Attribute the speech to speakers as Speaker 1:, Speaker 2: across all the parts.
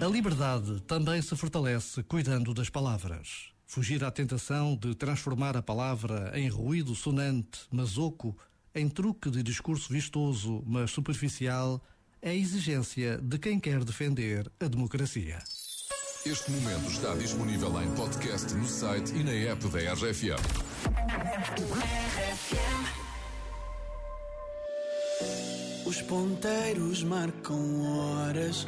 Speaker 1: A liberdade também se fortalece cuidando das palavras. Fugir à tentação de transformar a palavra em ruído sonante, mas oco, em truque de discurso vistoso, mas superficial, é a exigência de quem quer defender a democracia.
Speaker 2: Este momento está disponível em podcast no site e na app da RFM.
Speaker 3: Os ponteiros marcam horas.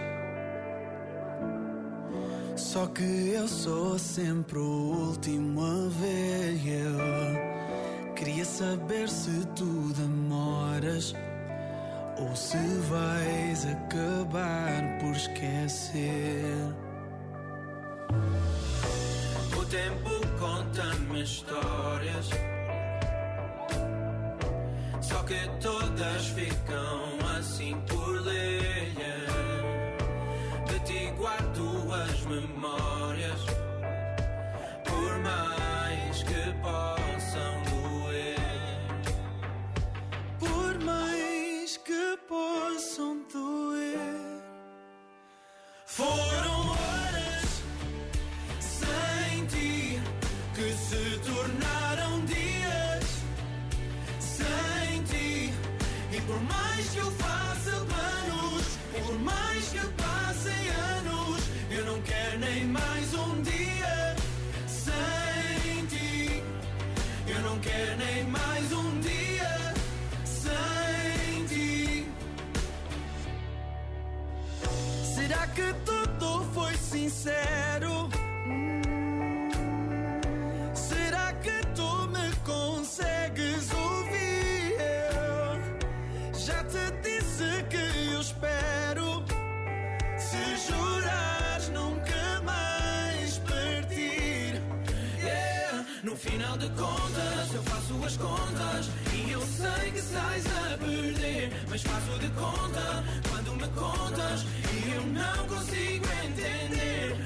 Speaker 3: Só que eu sou sempre o último a ver. Eu queria saber se tu demoras ou se vais acabar por esquecer. O tempo conta-me histórias. Só que todas ficam assim por ler. Será que tudo foi sincero? Será que tu me consegues ouvir? Já te disse que eu espero. Se jurares nunca mais partir. Yeah. No final de contas, eu faço as contas. E eu sei que sais a perder. Mas faço de conta contas. E eu não consigo entender.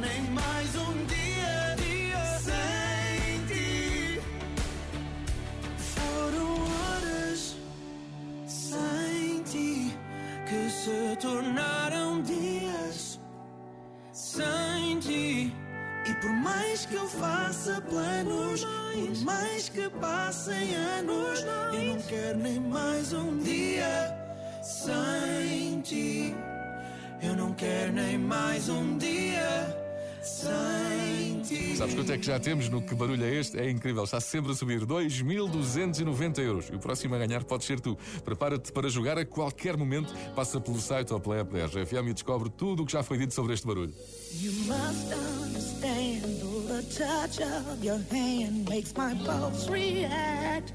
Speaker 3: Nem mais um dia sem ti. Foram horas sem ti que se tornaram dias sem ti. E por mais que eu faça planos, por mais que passem anos, eu não quero nem mais um dia sem ti. Eu não quero nem mais um dia.
Speaker 2: Sabes quanto é que já temos no Que Barulho é Este? É incrível, está sempre a subir 2.290 euros. E o próximo a ganhar pode ser tu. Prepara-te para jogar a qualquer momento. Passa pelo site ou pela app da RFM e descobre tudo o que já foi dito sobre este barulho.
Speaker 4: You must understand the touch of your hand makes my pulse react.